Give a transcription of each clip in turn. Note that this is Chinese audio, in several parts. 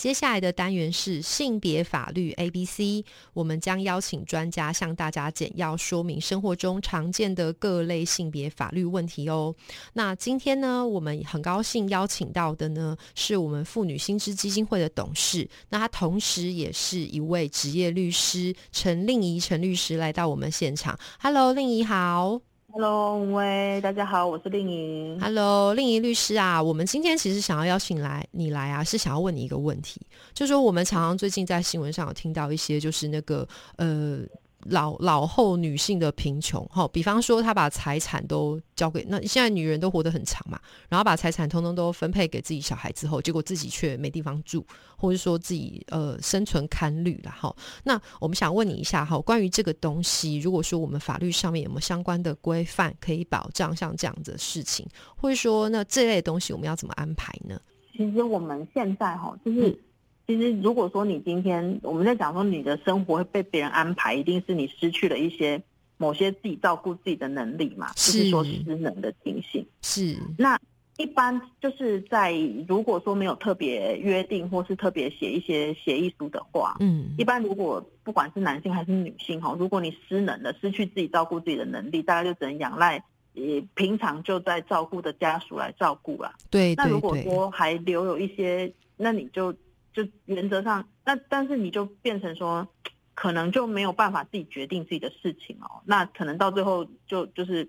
接下来的单元是性别法律 A B C，我们将邀请专家向大家简要说明生活中常见的各类性别法律问题哦。那今天呢，我们很高兴邀请到的呢，是我们妇女新知基金会的董事，那他同时也是一位职业律师陈令仪陈律师来到我们现场。Hello，令仪好。Hello，喂，大家好，我是令莹。Hello，令莹律师啊，我们今天其实想要邀请来你来啊，是想要问你一个问题，就是说我们常常最近在新闻上有听到一些，就是那个呃。老老后女性的贫穷，哈，比方说她把财产都交给那现在女人都活得很长嘛，然后把财产通通都分配给自己小孩之后，结果自己却没地方住，或者说自己呃生存堪虑了哈。那我们想问你一下哈，关于这个东西，如果说我们法律上面有没有相关的规范可以保障像这样的事情，或者说那这类东西我们要怎么安排呢？其实我们现在哈就是。其实，如果说你今天我们在讲说你的生活会被别人安排，一定是你失去了一些某些自己照顾自己的能力嘛，就是说失能的情形。是。那一般就是在如果说没有特别约定或是特别写一些协议书的话，嗯，一般如果不管是男性还是女性哈，如果你失能了，失去自己照顾自己的能力，大概就只能仰赖呃平常就在照顾的家属来照顾了。对。那如果说还留有一些，那你就。就原则上，那但是你就变成说，可能就没有办法自己决定自己的事情哦。那可能到最后就就是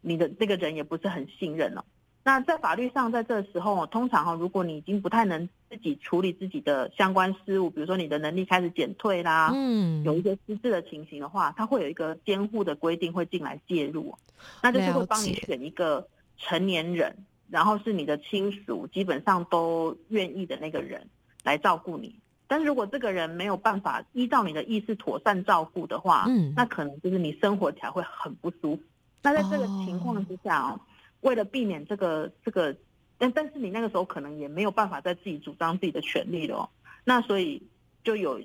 你的这个人也不是很信任了。那在法律上，在这时候，通常哈，如果你已经不太能自己处理自己的相关事务，比如说你的能力开始减退啦，嗯，有一些失智的情形的话，他会有一个监护的规定会进来介入，那就是会帮你选一个成年人，然后是你的亲属基本上都愿意的那个人。来照顾你，但是如果这个人没有办法依照你的意思妥善照顾的话，嗯，那可能就是你生活起来会很不舒服。那在这个情况之下哦，为了避免这个这个，但但是你那个时候可能也没有办法再自己主张自己的权利了哦。那所以就有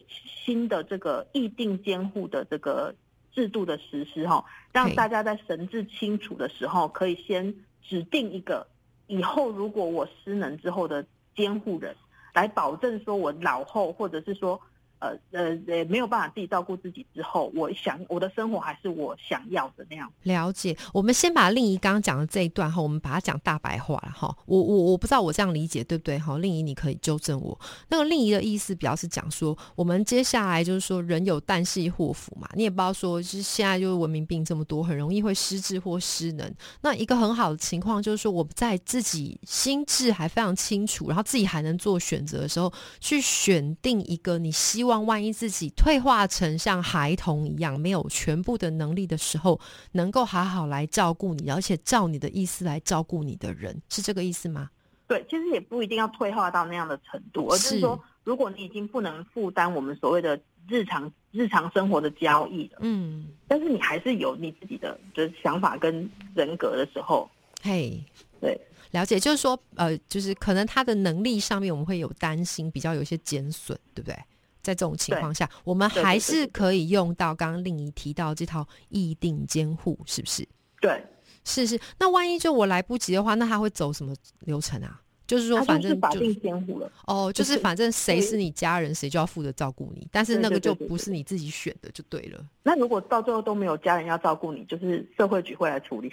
新的这个议定监护的这个制度的实施哈，让大家在神志清楚的时候，可以先指定一个以后如果我失能之后的监护人。来保证说，我老后或者是说。呃呃呃，没有办法自己照顾自己之后，我想我的生活还是我想要的那样。了解，我们先把令仪刚刚讲的这一段哈，我们把它讲大白话了哈。我我我不知道我这样理解对不对哈？令仪你可以纠正我。那个令仪的意思表示讲说，我们接下来就是说人有旦夕祸福嘛，你也不知道说，就是现在就是文明病这么多，很容易会失智或失能。那一个很好的情况就是说，我在自己心智还非常清楚，然后自己还能做选择的时候，去选定一个你希望。万一自己退化成像孩童一样没有全部的能力的时候，能够好好来照顾你，而且照你的意思来照顾你的人，是这个意思吗？对，其实也不一定要退化到那样的程度，而是说，如果你已经不能负担我们所谓的日常日常生活的交易了，嗯，但是你还是有你自己的就是想法跟人格的时候，嘿，对，了解，就是说，呃，就是可能他的能力上面我们会有担心，比较有一些减损，对不对？在这种情况下，我们还是可以用到刚刚令仪提到这套议定监护，是不是？对，是是。那万一就我来不及的话，那他会走什么流程啊？就是说，反正法定监护了。哦，就是反正谁是你家人，谁就要负责照顾你。但是那个就不是你自己选的，就对了。那如果到最后都没有家人要照顾你，就是社会局会来处理。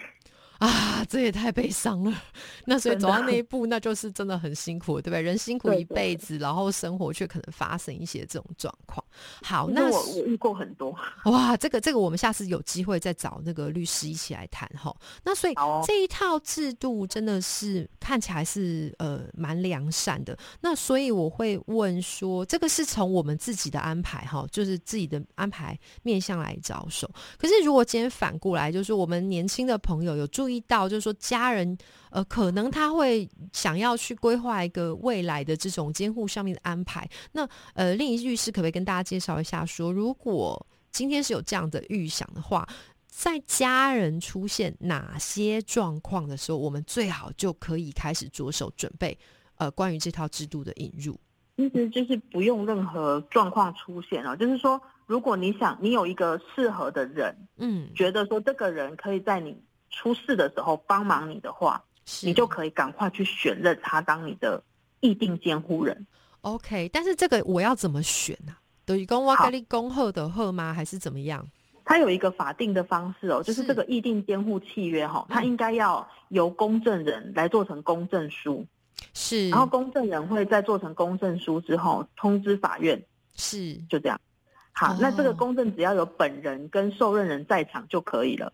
啊，这也太悲伤了。那所以走到那一步，那就是真的很辛苦，对不对？人辛苦一辈子，然后生活却可能发生一些这种状况。好，那我我遇过很多。哇，这个这个，我们下次有机会再找那个律师一起来谈哈。那所以这一套制度真的是看起来是呃蛮良善的。那所以我会问说，这个是从我们自己的安排哈，就是自己的安排面向来着手。可是如果今天反过来，就是我们年轻的朋友有注意到，就是说家人呃，可能他会想要去规划一个未来的这种监护上面的安排。那呃，另一律师可不可以跟大家介绍一下，说如果今天是有这样的预想的话，在家人出现哪些状况的时候，我们最好就可以开始着手准备呃，关于这套制度的引入。其实就是不用任何状况出现哦，就是说，如果你想你有一个适合的人，嗯，觉得说这个人可以在你出事的时候帮忙你的话，你就可以赶快去选任他当你的议定监护人。OK，但是这个我要怎么选呢？等于公我跟你恭贺的贺吗？还是怎么样？它有一个法定的方式哦，就是这个议定监护契约哈，它应该要由公证人来做成公证书。是，然后公证人会在做成公证书之后通知法院，是就这样。好，那这个公证只要有本人跟受任人在场就可以了。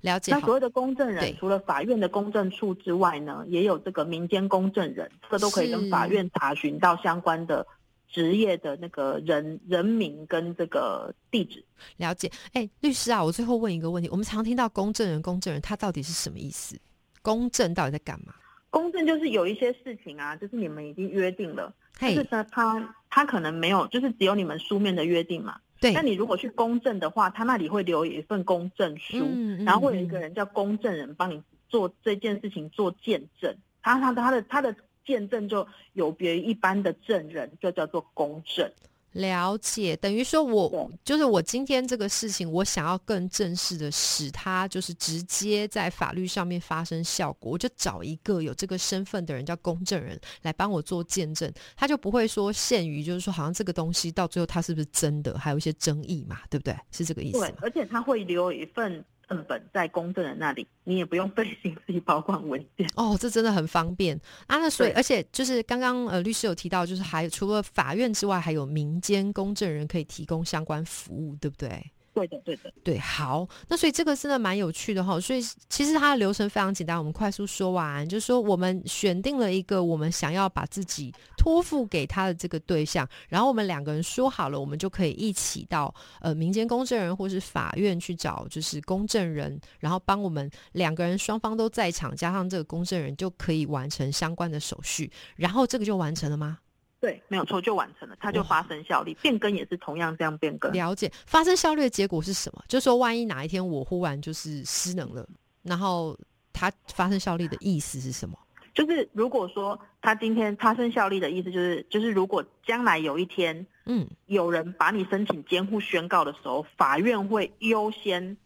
了解。那所谓的公证人，除了法院的公证处之外呢，也有这个民间公证人，这个都可以跟法院查询到相关的职业的那个人人名跟这个地址。了解。哎，律师啊，我最后问一个问题：我们常听到公证人，公证人他到底是什么意思？公证到底在干嘛？公证就是有一些事情啊，就是你们已经约定了，就是呢，他他可能没有，就是只有你们书面的约定嘛。对。那你如果去公证的话，他那里会留一份公证书，然后会有一个人叫公证人帮你做这件事情做见证。他他他的他的见证就有别于一般的证人，就叫做公证。了解，等于说我就是我今天这个事情，我想要更正式的使它就是直接在法律上面发生效果，我就找一个有这个身份的人叫公证人来帮我做见证，他就不会说限于就是说好像这个东西到最后它是不是真的，还有一些争议嘛，对不对？是这个意思。对，而且他会留一份。正本在公证人那里，你也不用费心自己保管文件哦，这真的很方便啊！那所以，而且就是刚刚呃律师有提到，就是还除了法院之外，还有民间公证人可以提供相关服务，对不对？对的，对的，对，好，那所以这个真的蛮有趣的哈。所以其实它的流程非常简单，我们快速说完，就是说我们选定了一个我们想要把自己托付给他的这个对象，然后我们两个人说好了，我们就可以一起到呃民间公证人或是法院去找，就是公证人，然后帮我们两个人双方都在场，加上这个公证人就可以完成相关的手续，然后这个就完成了吗？对，没有错，就完成了，它就发生效力。变更也是同样这样变更。了解，发生效力的结果是什么？就是说，万一哪一天我忽然就是失能了，然后它发生效力的意思是什么？就是如果说它今天发生效力的意思，就是就是如果将来有一天，嗯，有人把你申请监护宣告的时候，法院会优先。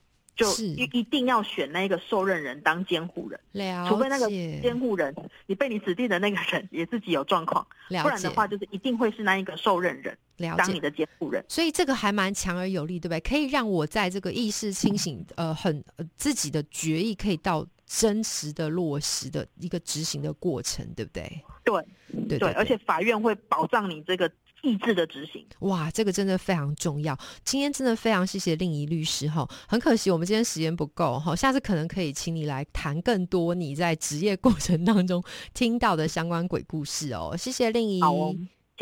就一一定要选那个受任人当监护人，除非那个监护人你被你指定的那个人也自己有状况，不然的话就是一定会是那一个受任人当你的监护人。所以这个还蛮强而有力，对不对？可以让我在这个意识清醒，呃，很自己的决议可以到真实的落实的一个执行的过程，对不对？对对，而且法院会保障你这个。意志的执行，哇，这个真的非常重要。今天真的非常谢谢令仪律师哈，很可惜我们今天时间不够哈，下次可能可以请你来谈更多你在职业过程当中听到的相关鬼故事哦。谢谢令仪。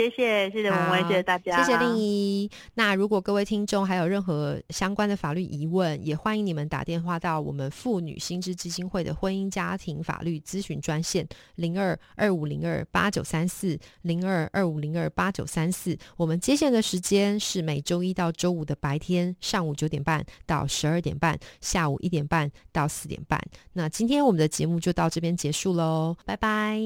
谢谢谢谢文威，谢谢大家，谢谢令一。那如果各位听众还有任何相关的法律疑问，也欢迎你们打电话到我们妇女新知基金会的婚姻家庭法律咨询专线零二二五零二八九三四零二二五零二八九三四。我们接线的时间是每周一到周五的白天上午九点半到十二点半，下午一点半到四点半。那今天我们的节目就到这边结束喽，拜拜。